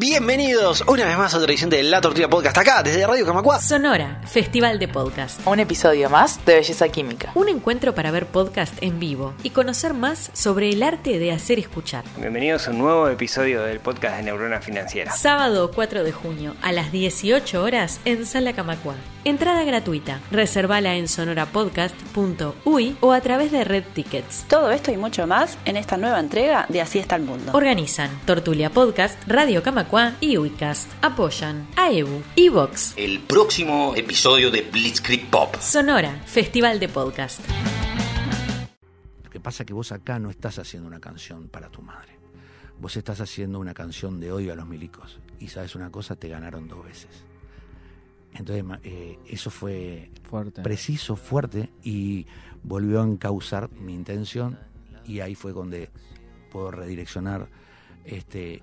Bienvenidos una vez más a otra edición de La Tortilla Podcast acá, desde Radio Camacua. Sonora, Festival de Podcast. Un episodio más de Belleza Química. Un encuentro para ver podcast en vivo y conocer más sobre el arte de hacer escuchar. Bienvenidos a un nuevo episodio del podcast de Neurona Financiera. Sábado 4 de junio a las 18 horas en Sala Camacua. Entrada gratuita. Reservala en sonorapodcast.uy o a través de Red Tickets. Todo esto y mucho más en esta nueva entrega de Así está el mundo. Organizan Tortulia Podcast, Radio Camacua y Uicast. Apoyan AEBU, Evox, el próximo episodio de Blitzkrieg Pop. Sonora, Festival de Podcast. Lo que pasa es que vos acá no estás haciendo una canción para tu madre. Vos estás haciendo una canción de odio a los milicos. Y sabes una cosa, te ganaron dos veces. Entonces eh, eso fue Fuerte. preciso, fuerte y volvió a encauzar mi intención y ahí fue donde puedo redireccionar este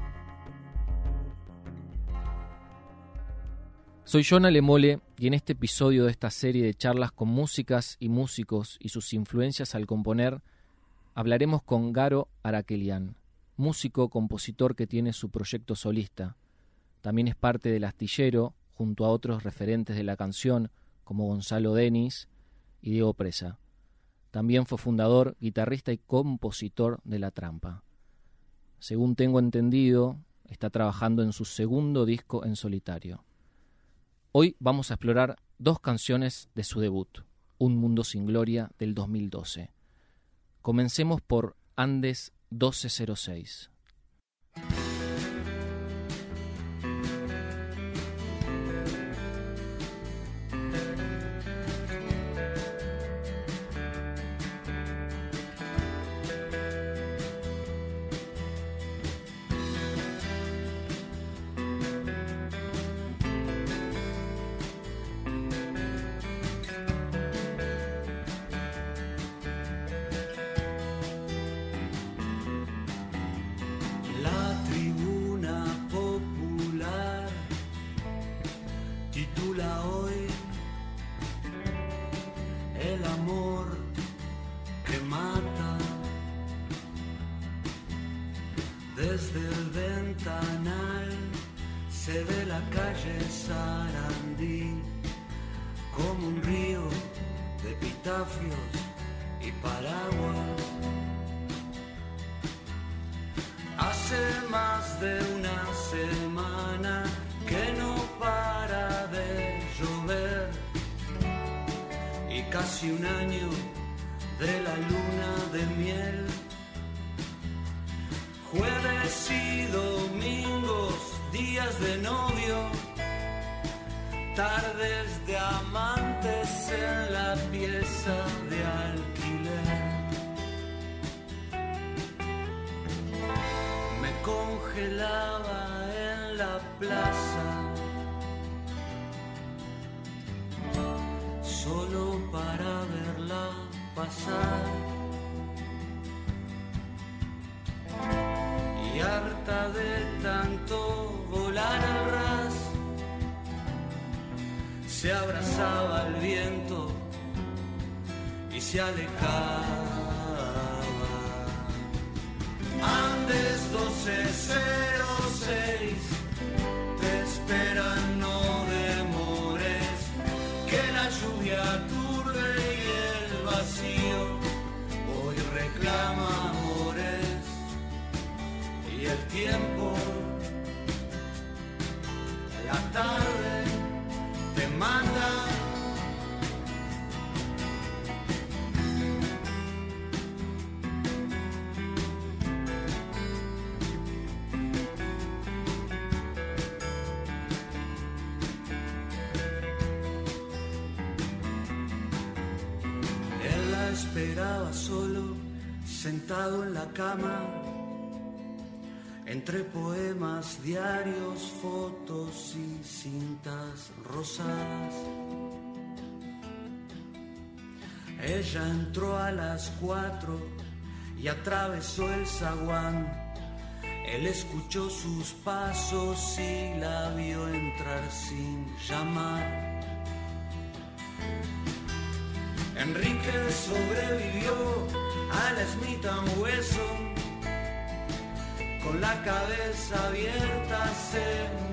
Soy John Alemole y en este episodio de esta serie de charlas con músicas y músicos y sus influencias al componer, hablaremos con Garo Araquelian, músico, compositor que tiene su proyecto solista. También es parte del astillero, junto a otros referentes de la canción, como Gonzalo Denis y Diego Presa. También fue fundador, guitarrista y compositor de La Trampa. Según tengo entendido, está trabajando en su segundo disco en solitario. Hoy vamos a explorar dos canciones de su debut, Un Mundo Sin Gloria del 2012. Comencemos por Andes 1206. Hoy El amor que mata. Desde el ventanal se ve la calle Sarandí como un río de epitafios y paraguas. Casi un año de la luna de miel. Jueves y domingos, días de novio, tardes de amantes en la pieza de alquiler. me congelaba en la plaza, solo para verla pasar. Y harta de tanto volar al ras, se abrazaba al viento y se alejaba. Andes 1206 reclama amores y el tiempo, la tarde te manda. Esperaba solo, sentado en la cama, entre poemas, diarios, fotos y cintas rosadas. Ella entró a las cuatro y atravesó el zaguán. Él escuchó sus pasos y la vio entrar sin llamar. Enrique sobrevivió a la Wesson. Con la cabeza abierta se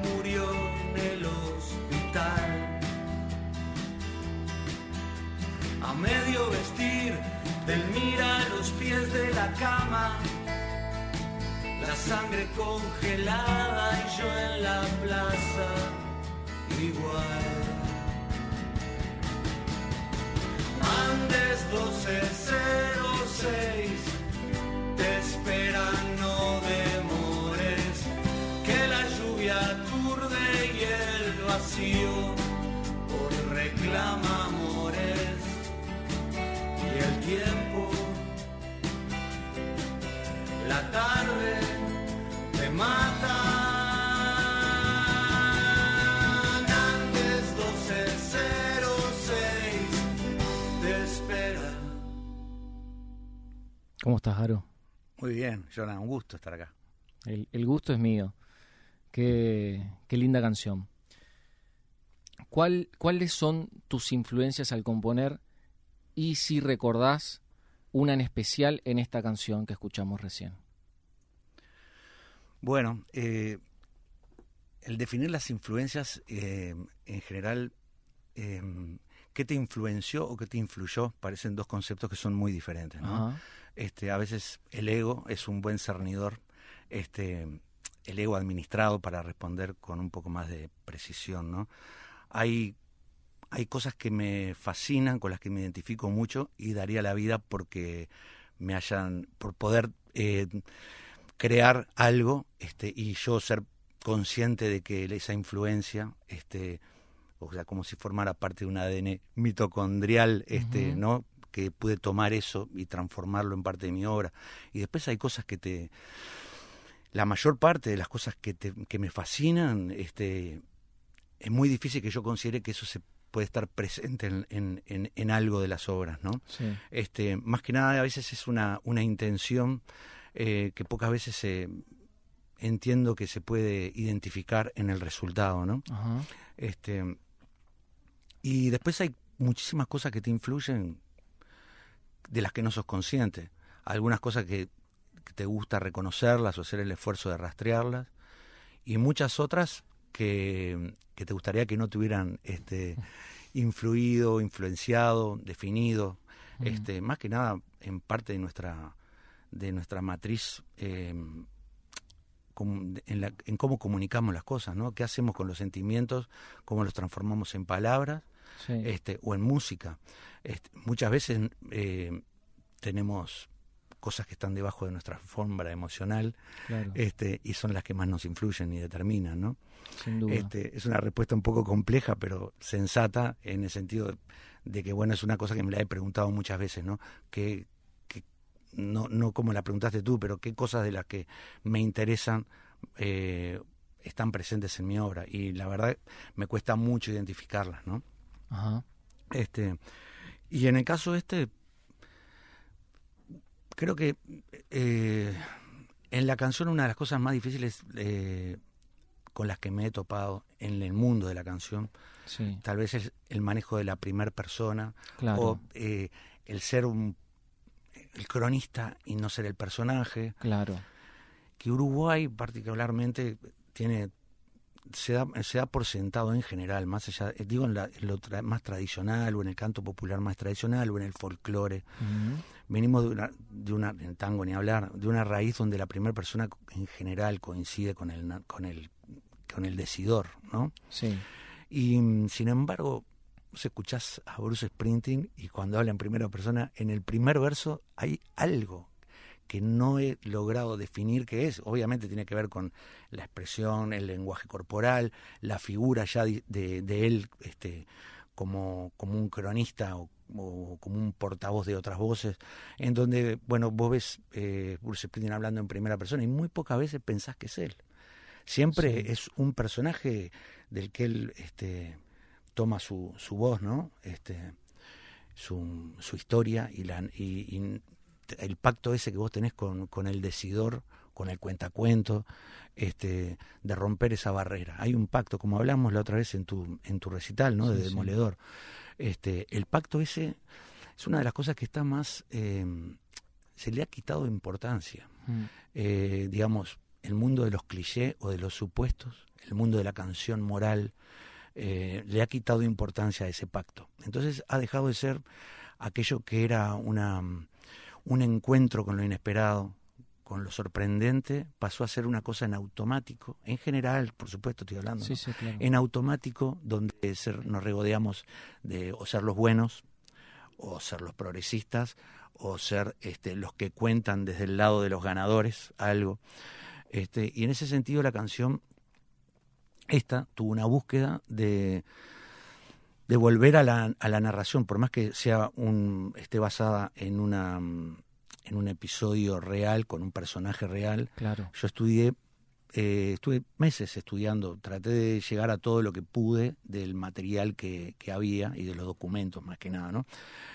murió en el hospital. A medio vestir, del mira a los pies de la cama. La sangre congelada y yo en la plaza igual. Andes 1206, te ¿Cómo estás, Jaro? Muy bien, Jonah, un gusto estar acá. El, el gusto es mío. Qué, qué linda canción. ¿Cuál, ¿Cuáles son tus influencias al componer y si recordás una en especial en esta canción que escuchamos recién? Bueno, eh, el definir las influencias eh, en general, eh, ¿qué te influenció o qué te influyó? Parecen dos conceptos que son muy diferentes, ¿no? Este, a veces el ego es un buen cernidor, este, el ego administrado para responder con un poco más de precisión, ¿no? Hay, hay cosas que me fascinan, con las que me identifico mucho y daría la vida porque me hayan, por poder eh, crear algo este, y yo ser consciente de que esa influencia, este, o sea, como si formara parte de un ADN mitocondrial, este. ¿no? Que pude tomar eso y transformarlo en parte de mi obra. Y después hay cosas que te... La mayor parte de las cosas que, te, que me fascinan, este, es muy difícil que yo considere que eso se puede estar presente en, en, en, en algo de las obras, ¿no? Sí. Este, más que nada a veces es una, una intención eh, que pocas veces se entiendo que se puede identificar en el resultado, ¿no? Ajá. Este, y después hay muchísimas cosas que te influyen de las que no sos consciente. Algunas cosas que, que te gusta reconocerlas o hacer el esfuerzo de rastrearlas. Y muchas otras que, que te gustaría que no te hubieran este, influido, influenciado, definido. Este, más que nada en parte de nuestra, de nuestra matriz eh, en, la- en cómo comunicamos las cosas, ¿no? ¿Qué hacemos con los sentimientos? ¿Cómo los transformamos en palabras? Sí. este, o en música. Este, muchas veces eh, tenemos cosas que están debajo de nuestra alfombra emocional claro, este, y son las que más nos influyen y determinan. ¿no? sin duda. Este, es una respuesta un poco compleja, pero sensata en el sentido de, de que, bueno, es una cosa que me la he preguntado muchas veces, ¿no? Que, que no, no como la preguntaste tú, pero qué cosas de las que me interesan eh, están presentes en mi obra. Y la verdad me cuesta mucho identificarlas, ¿no? Ajá. Este, y en el caso este, creo que eh, en la canción una de las cosas más difíciles eh, con las que me he topado en el mundo de la canción, Sí, tal vez es el manejo de la primera persona claro. o eh, el ser un el cronista y no ser el personaje, Claro. que Uruguay particularmente tiene se da, se da por sentado en general, más allá, eh, digo en, la- en lo tra- más tradicional o en el canto popular más tradicional o en el folclore. Ujú. Venimos de una, de una, en tango ni hablar, de una raíz donde la primera persona en general coincide con el, con el, con el decidor, ¿no? Sí, Y sin embargo, vos escuchás a Bruce Springsteen y cuando habla en primera persona, en el primer verso hay algo que no he logrado definir qué es. Obviamente tiene que ver con la expresión, el lenguaje corporal, la figura ya de, de- de él este, como, como un cronista o, o como un portavoz de otras voces, en donde, bueno, vos ves eh, Bruce Springsteen hablando en primera persona y muy pocas veces pensás que es él. Siempre Sí. es un personaje del que él este, toma su, su voz, ¿no? Este, su, su historia y, la, y, y el pacto ese que vos tenés con, con el decidor, con el cuentacuento, este, de romper esa barrera. Hay un pacto, como hablamos la otra vez en tu, en tu recital, ¿no? de Sí, sí. Demoledor. Este, el pacto ese es una de las cosas que está más, eh, se le ha quitado importancia. Mm. Eh, digamos, el mundo de los clichés o de los supuestos, el mundo de la canción moral, eh, le ha quitado importancia a ese pacto. Entonces ha dejado de ser aquello que era una, un encuentro con lo inesperado, con lo sorprendente, pasó a ser una cosa en automático, en general, por supuesto estoy hablando, Sí, ¿no? sí, claro. en automático, donde ser- nos regodeamos de o ser los buenos, o ser los progresistas, o ser este, los que cuentan desde el lado de los ganadores algo. Este, y en ese sentido la canción, esta, tuvo una búsqueda de, de volver a la, a la narración, por más que sea un, esté basada en una en un episodio real, con un personaje real. Claro. Yo estudié, eh, estuve meses estudiando, traté de llegar a todo lo que pude del material que, que había y de los documentos más que nada, ¿no?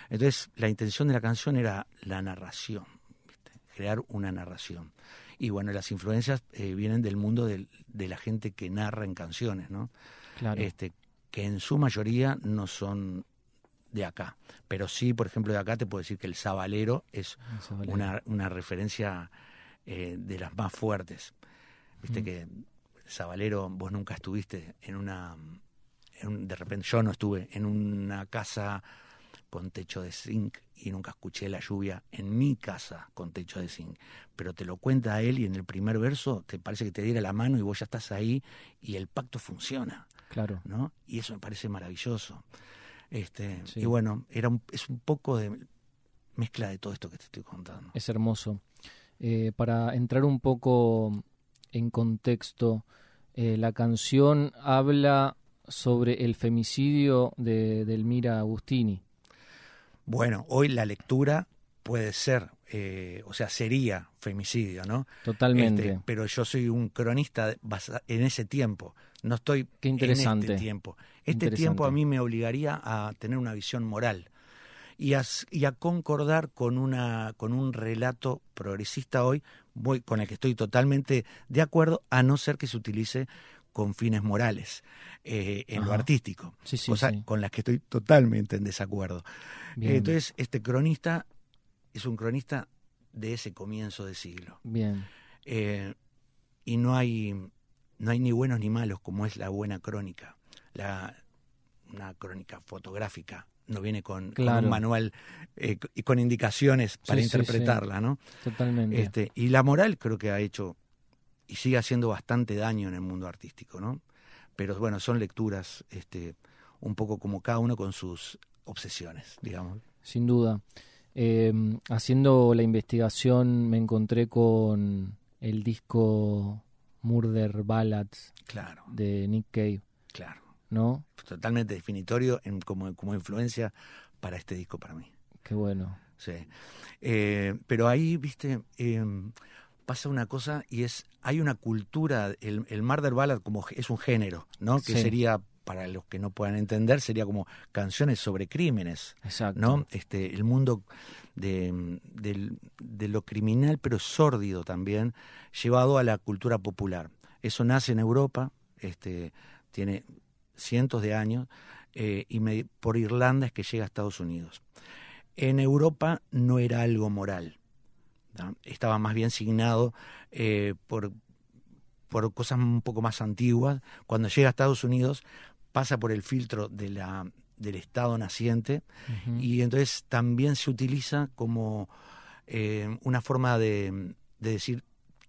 Entonces, la intención de la canción era la narración, ¿viste? crear una narración. Y bueno, las influencias eh, vienen del mundo del- de la gente que narra en canciones, ¿no? Claro. Este, que en su mayoría no son de acá. Pero sí, por ejemplo, de acá te puedo decir que el Sabalero es El Sabalero. una, una referencia eh, de las más fuertes. Viste Mm. que el Sabalero, vos nunca estuviste en una. en un- de repente, yo no estuve en una casa con techo de zinc y nunca escuché la lluvia en mi casa con techo de zinc. Pero te lo cuenta él y en el primer verso te parece que te diera la mano y vos ya estás ahí y el pacto funciona. Claro. ¿no? Y eso me parece maravilloso. Este, Sí. Y bueno, era un- es un poco de mezcla de todo esto que te estoy contando. Es hermoso. Eh, para entrar un poco en contexto, eh, la canción habla sobre el femicidio de, de Elmira Agustini. Bueno, hoy la lectura puede ser, eh, o sea, sería femicidio, ¿no? Totalmente. Este, pero yo soy un cronista basa- en ese tiempo, no estoy Qué interesante. en este tiempo. Este tiempo a mí me obligaría a tener una visión moral y a, s- y a concordar con, una, con un relato progresista hoy, voy, con el que estoy totalmente de acuerdo, a no ser que se utilice con fines morales eh, en lo artístico, Sí, sí, cosa sí. con las que estoy totalmente en desacuerdo. Bien. Entonces, este cronista es un cronista de ese comienzo de siglo. Bien. Eh, y no hay, no hay ni buenos ni malos como es la buena crónica. La, una crónica fotográfica no viene con, un manual eh, y con indicaciones para Sí, sí, sí. interpretarla, ¿no? Totalmente. Este, y la moral creo que ha hecho y sigue haciendo bastante daño en el mundo artístico, ¿no? Pero bueno, son lecturas este, un poco como cada uno con sus obsesiones, digamos. Sin duda. Eh, haciendo la investigación me encontré con el disco Murder Ballads Claro, de Nick Cave, claro. ¿no? Totalmente definitorio en, como, como influencia para este disco para mí. Qué bueno. Sí. Eh, pero ahí, viste, eh, pasa una cosa y es, hay una cultura, el, el murder ballad como es un género, ¿no? Que Sí. sería, para los que no puedan entender, sería como canciones sobre crímenes, Exacto. ¿no? Este, el mundo de, del- de lo criminal, pero sórdido también, llevado a la cultura popular. Eso nace en Europa, este, tiene cientos de años, eh, y me- por Irlanda es que llega a Estados Unidos. En Europa no era algo moral, ¿no? estaba más bien signado eh, por, por cosas un poco más antiguas. Cuando llega a Estados Unidos pasa por el filtro de la, del Estado naciente y entonces también se utiliza como eh, una forma de, de decir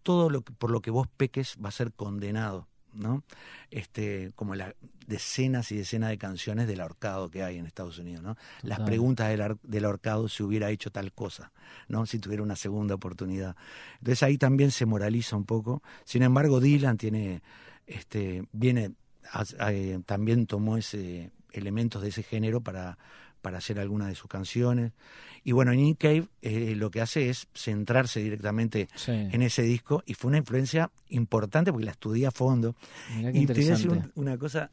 todo lo que, por lo que vos peques va a ser condenado, ¿no? Este, como la decenas y decenas de canciones del ahorcado que hay en Estados Unidos, ¿no? Las preguntas del, del ahorcado si hubiera hecho tal cosa, ¿no? Si tuviera una segunda oportunidad. Entonces ahí también se moraliza un poco. Sin embargo, Dylan tiene, este, viene, también tomó ese elementos de ese género para, para hacer algunas de sus canciones. Y bueno, Nick Cave eh, lo que hace es centrarse directamente Sí. en ese disco y fue una influencia importante porque la estudié a fondo. Mirá qué Y te voy a decir un- una cosa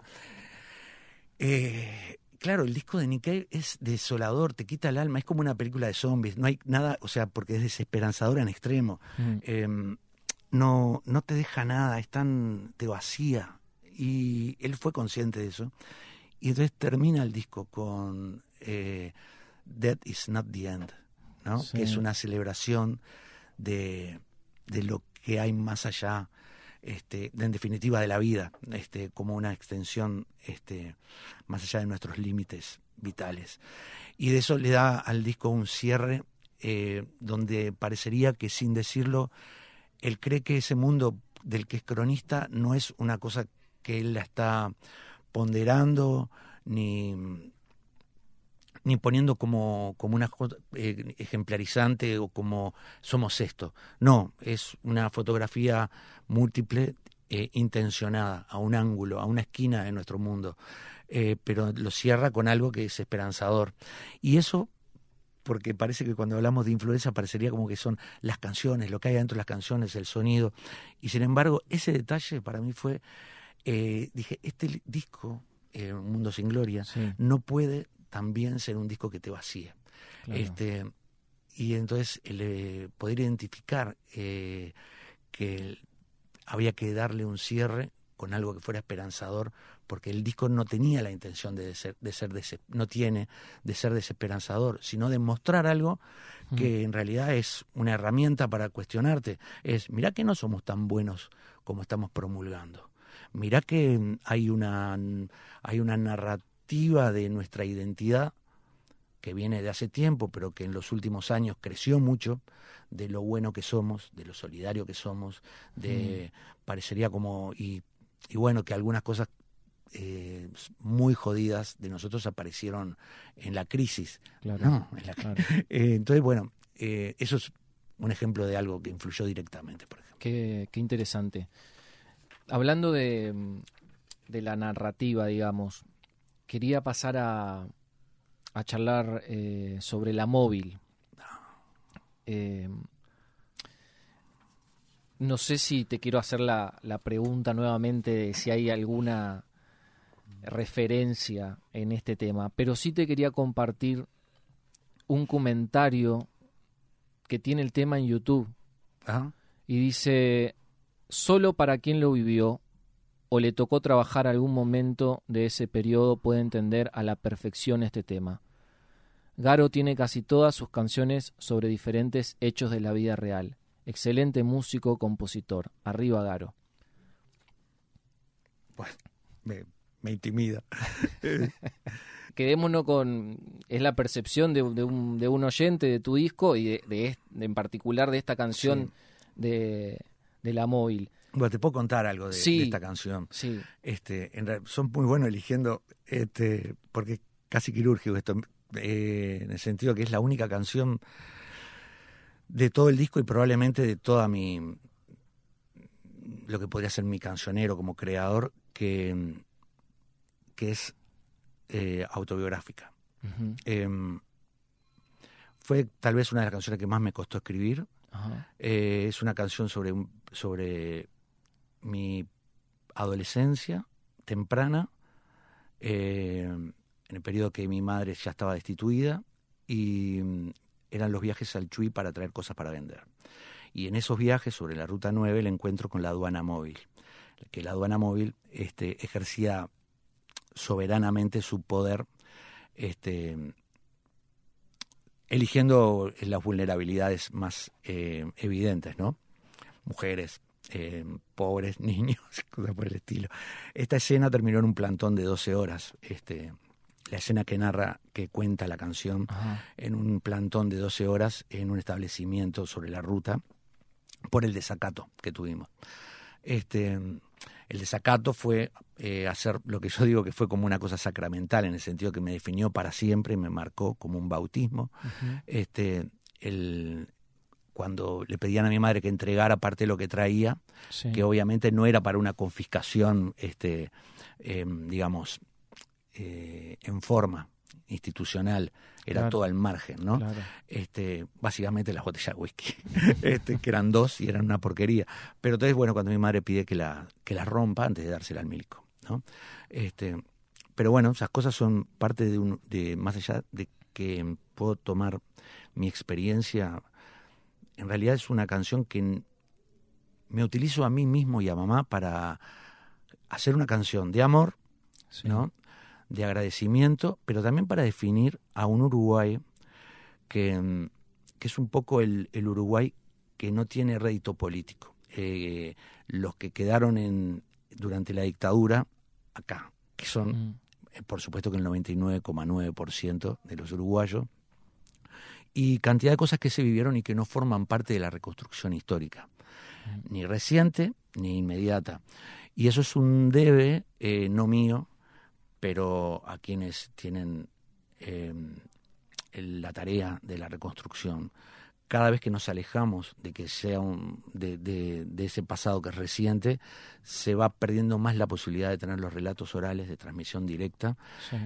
eh, claro, el disco de Nick Cave es desolador, te quita el alma, es como una película de zombies, no hay nada, o sea, porque es desesperanzador en extremo. Mm. Em, no, no te deja nada, es tan, te vacía. Y él fue consciente de eso. Y entonces termina el disco con eh, Death is not the end, ¿no? Sí. Que es una celebración de, de lo que hay más allá, este, de- en definitiva de la vida, este, como una extensión este, más allá de nuestros límites vitales. Y de eso le da al disco un cierre eh, donde parecería que sin decirlo, él cree que ese mundo del que es cronista no es una cosa que él la está ponderando ni, ni poniendo como, como una eh, ejemplarizante o como somos esto. No, es una fotografía múltiple, eh, intencionada, a un ángulo, a una esquina de nuestro mundo, Eh, pero lo cierra con algo que es esperanzador. Y eso porque parece que cuando hablamos de influencia parecería como que son las canciones, lo que hay dentro de las canciones, el sonido. Y sin embargo, ese detalle para mí fue, eh, dije, este disco, eh, Un Mundo Sin Gloria, Sí. no puede también ser un disco que te vacíe. Claro. Este, y entonces el, eh, poder identificar eh, que había que darle un cierre con algo que fuera esperanzador, porque el disco no tenía la intención de ser, de ser no tiene de ser desesperanzador, sino de mostrar algo que en realidad es una herramienta para cuestionarte. Es, mirá que no somos tan buenos como estamos promulgando. Mirá que mm, hay una, hay una narrativa de nuestra identidad que viene de hace tiempo, pero que en los últimos años creció mucho, de lo bueno que somos, de lo solidario que somos, de parecería como, y, y bueno, que algunas cosas eh, muy jodidas de nosotros aparecieron en la crisis. Claro, ¿no? En la- claro. Eh, entonces, bueno, eh, eso es un ejemplo de algo que influyó directamente, por ejemplo. Qué, qué interesante. Hablando de, de la narrativa, digamos, quería pasar a, a charlar eh, sobre la móvil. Eh, no sé si te quiero hacer la, la pregunta nuevamente de si hay alguna referencia en este tema, pero sí te quería compartir un comentario que tiene el tema en YouTube Ajá. y dice, solo para quien lo vivió o le tocó trabajar algún momento de ese periodo puede entender a la perfección este tema. Garo tiene casi todas sus canciones sobre diferentes hechos de la vida real. Excelente músico, compositor. Arriba Garo. Bueno, me, me intimida. Quedémonos con... Es la percepción de, de un, de un oyente de tu disco y de, en particular de esta canción de, de La Móvil. Bueno, te puedo contar algo de, Sí. de esta canción. Sí, Este, en son muy buenos eligiendo, este, porque es casi quirúrgico esto, eh, en el sentido que es la única canción de todo el disco y probablemente de toda mi, lo que podría ser mi cancionero como creador, que, que es eh, autobiográfica. Em, fue tal vez una de las canciones que más me costó escribir. Eh, es una canción sobre, sobre mi adolescencia temprana, eh, en el periodo que mi madre ya estaba destituida y mm, eran los viajes al Chuy para traer cosas para vender. Y en esos viajes sobre la Ruta 9 el encuentro con la aduana móvil, que la aduana móvil este, ejercía soberanamente su poder este, eligiendo las vulnerabilidades más eh, evidentes, ¿no? Mujeres, eh, pobres, niños, cosas por el estilo. Esta escena terminó en un plantón de 12 horas. Este, la escena que narra, que cuenta la canción, Ajá. en un plantón de 12 horas en un establecimiento sobre la ruta por el desacato que tuvimos. Este, el desacato fue eh, hacer lo que yo digo que fue como una cosa sacramental, en el sentido que me definió para siempre y me marcó como un bautismo. Este, el, cuando le pedían a mi madre que entregara parte de lo que traía, Sí. que obviamente no era para una confiscación, este, eh, digamos, eh, en forma institucional, era Claro. todo al margen, ¿no? Claro. Este, básicamente las botellas de whisky, este, que eran dos y eran una porquería. Pero entonces, bueno, cuando mi madre pide que la, que la rompa antes de dársela al milico, ¿no? Este, pero bueno, esas cosas son parte de un, de más allá de que puedo tomar mi experiencia, en realidad es una canción que me utilizo a mí mismo y a mamá para hacer una canción de amor, ¿no? De agradecimiento, pero también para definir a un Uruguay que, que es un poco el, el, Uruguay que no tiene rédito político. Eh, los que quedaron en, durante la dictadura acá, que son, mm. eh, por supuesto que el 99,9% de los uruguayos, y cantidad de cosas que se vivieron y que no forman parte de la reconstrucción histórica, mm. ni reciente ni inmediata. Y eso es un debe, eh, no mío, pero a quienes tienen eh, la tarea de la reconstrucción. Cada vez que nos alejamos de que sea un, de, de, ese pasado que es reciente, se va perdiendo más la posibilidad de tener los relatos orales de transmisión directa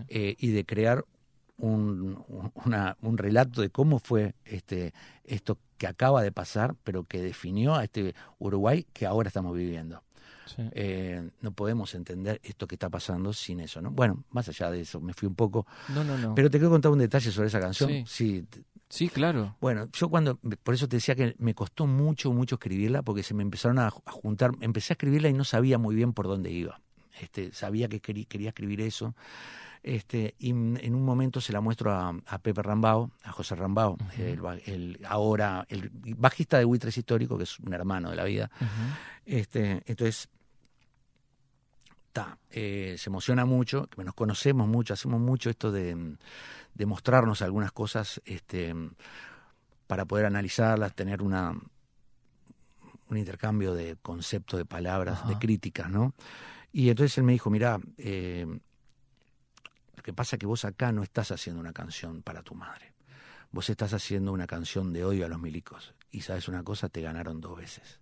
eh, y de crear un, una, un relato de cómo fue este, esto que acaba de pasar, pero que definió a este Uruguay que ahora estamos viviendo. Eh, no podemos entender esto que está pasando sin eso, ¿no? Bueno, más allá de eso, me fui un poco. No, no, no. Pero te quiero contar un detalle sobre esa canción. Sí. Sí, claro. Bueno, yo cuando, por eso te decía que me costó mucho, mucho escribirla, porque se me empezaron a, juntar, empecé a escribirla y no sabía muy bien por dónde iba. Este, sabía que quería escribir eso. Este, y en un momento se la muestro a, Pepe Rambao, a José Rambao, el, ahora el bajista de Buitres Histórico, que es un hermano de la vida. este, entonces eh, se emociona mucho, que nos conocemos mucho, hacemos mucho esto de, mostrarnos algunas cosas este, para poder analizarlas, tener una un intercambio de conceptos, de palabras, de críticas, ¿no? Y entonces él me dijo, mira, eh, lo que pasa es que vos acá no estás haciendo una canción para tu madre, vos estás haciendo una canción de odio a los milicos. Y sabes una cosa, te ganaron dos veces.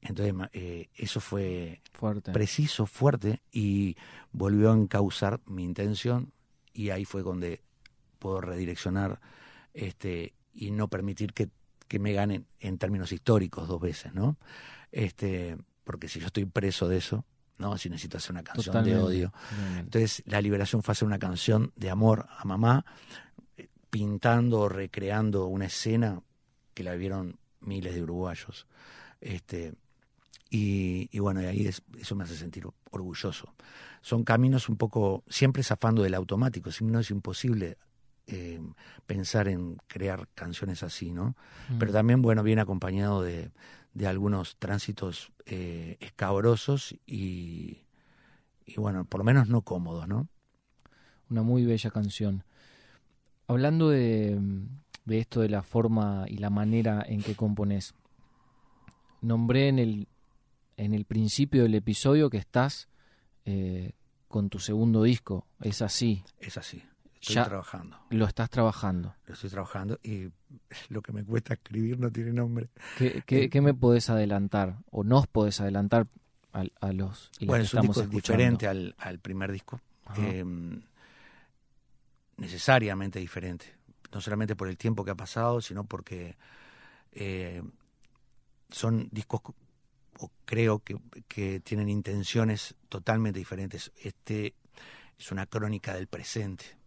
Entonces eh, eso fue fuerte. preciso, fuerte, y volvió a encauzar mi intención y ahí fue donde puedo redireccionar este y no permitir que, que me ganen en términos históricos dos veces, ¿no? Este, porque si yo estoy preso de eso, ¿no? Si necesito hacer una canción de odio. Entonces, la liberación fue hacer una canción de amor a mamá, pintando o recreando una escena que la vieron miles de uruguayos. Este, y, bueno, y ahí eso me hace sentir orgulloso. Son caminos un poco, siempre zafando del automático, si no es imposible eh, pensar en crear canciones así, ¿no? Mm. Pero también, bueno, viene acompañado de, de algunos tránsitos eh, escabrosos y, y, bueno, por lo menos no cómodos, ¿no? Una muy bella canción. Hablando de, de esto de la forma y la manera en que compones, nombré en el en el principio del episodio que estás eh, con tu segundo disco. Es así. Es así. Estoy trabajando. Lo estás trabajando. Lo estoy trabajando y lo que me cuesta escribir no tiene nombre. ¿Qué, qué, eh, me podés adelantar o nos podés adelantar a, los y Bueno, es un disco diferente al, primer disco. Em, necesariamente diferente. No solamente por el tiempo que ha pasado, sino porque eh, son discos creo que, que tienen intenciones totalmente diferentes. Este es una crónica del presente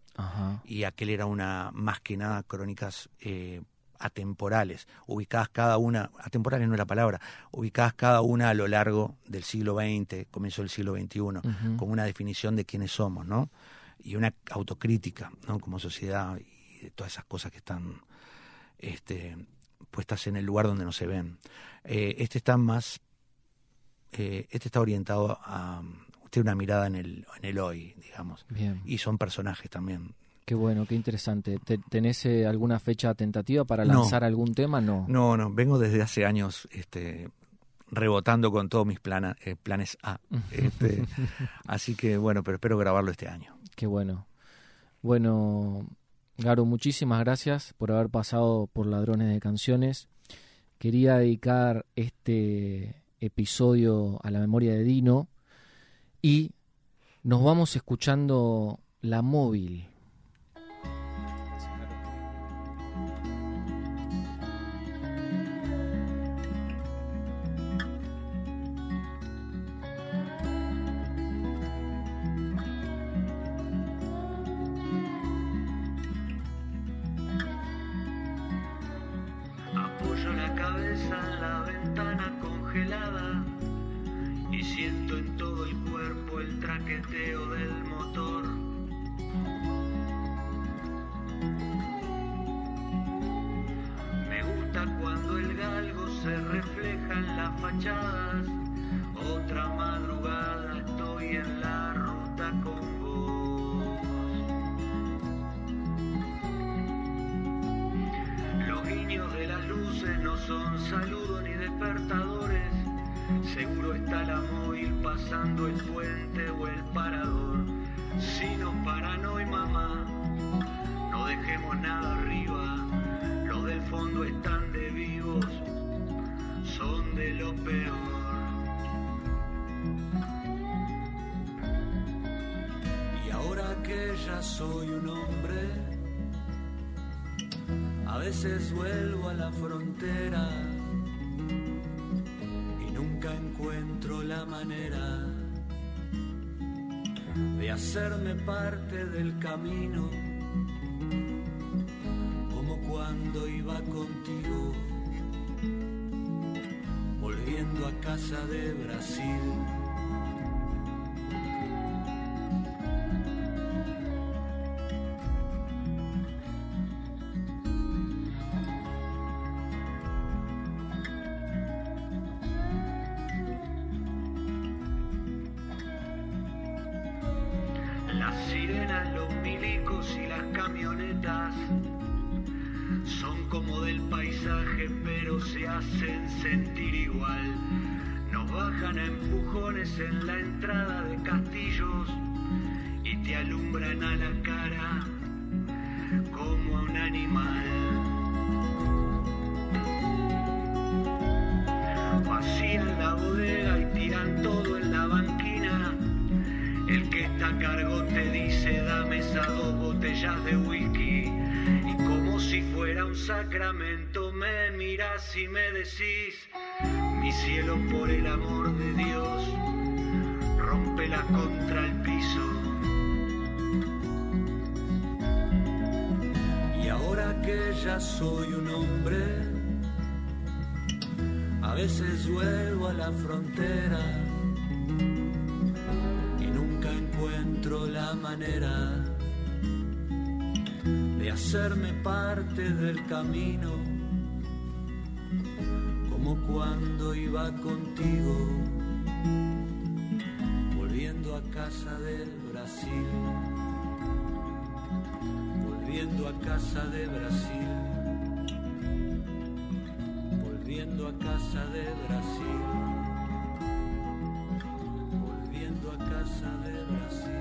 y aquel era una más que nada crónicas eh, atemporales, ubicadas cada una, atemporales no es la palabra, ubicadas cada una a lo largo del siglo XX, comienzo del siglo XXI, con una definición de quiénes somos, ¿no? Y una autocrítica, ¿no? Como sociedad y de todas esas cosas que están este, puestas en el lugar donde no se ven. Eh, este está más eh, este está orientado a una mirada en el, en el hoy, digamos. Y son personajes también. Qué bueno, qué interesante. ¿Tenés eh, alguna fecha tentativa para lanzar algún tema? No. No, no, vengo desde hace años este, rebotando con todos mis eh, planes A. Este, así que bueno, pero espero grabarlo este año. Qué bueno. Bueno, Garo, muchísimas gracias por haber pasado por Ladrones de Canciones. Quería dedicar este episodio a la memoria de Dino y nos vamos escuchando la móvil. Luces no son saludos ni despertadores. Seguro está la móvil pasando el puente o el parador. Si no para no hay mamá, no dejemos nada arriba. Los del fondo están de vivos, son de lo peor. Y ahora que ya soy un hombre, a veces vuelvo a la frontera y nunca encuentro la manera de hacerme parte del camino como cuando iba contigo volviendo a casa de Brasil. Los milicos y las camionetas son como del paisaje, pero se hacen sentir igual. Nos bajan a empujones en la entrada de castillos y te alumbran a la cara como a un animal. Vacían la bodega y tiran todo en la banquina. El que está a sacramento me miras y me decís mi cielo por el amor de Dios rómpela contra el piso y ahora que ya soy un hombre a veces vuelvo a la frontera y nunca encuentro la manera de hacerme parte del camino como cuando iba contigo volviendo a casa del Brasil volviendo a casa de Brasil volviendo a casa de Brasil volviendo a casa de Brasil